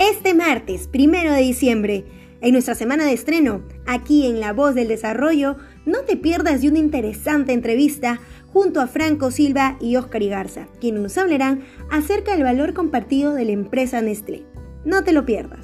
Este martes, primero de diciembre, en nuestra semana de estreno, aquí en La Voz del Desarrollo, no te pierdas de una interesante entrevista junto a Franco Silva y Oscar Igarza, quienes nos hablarán acerca del valor compartido de la empresa Nestlé. No te lo pierdas.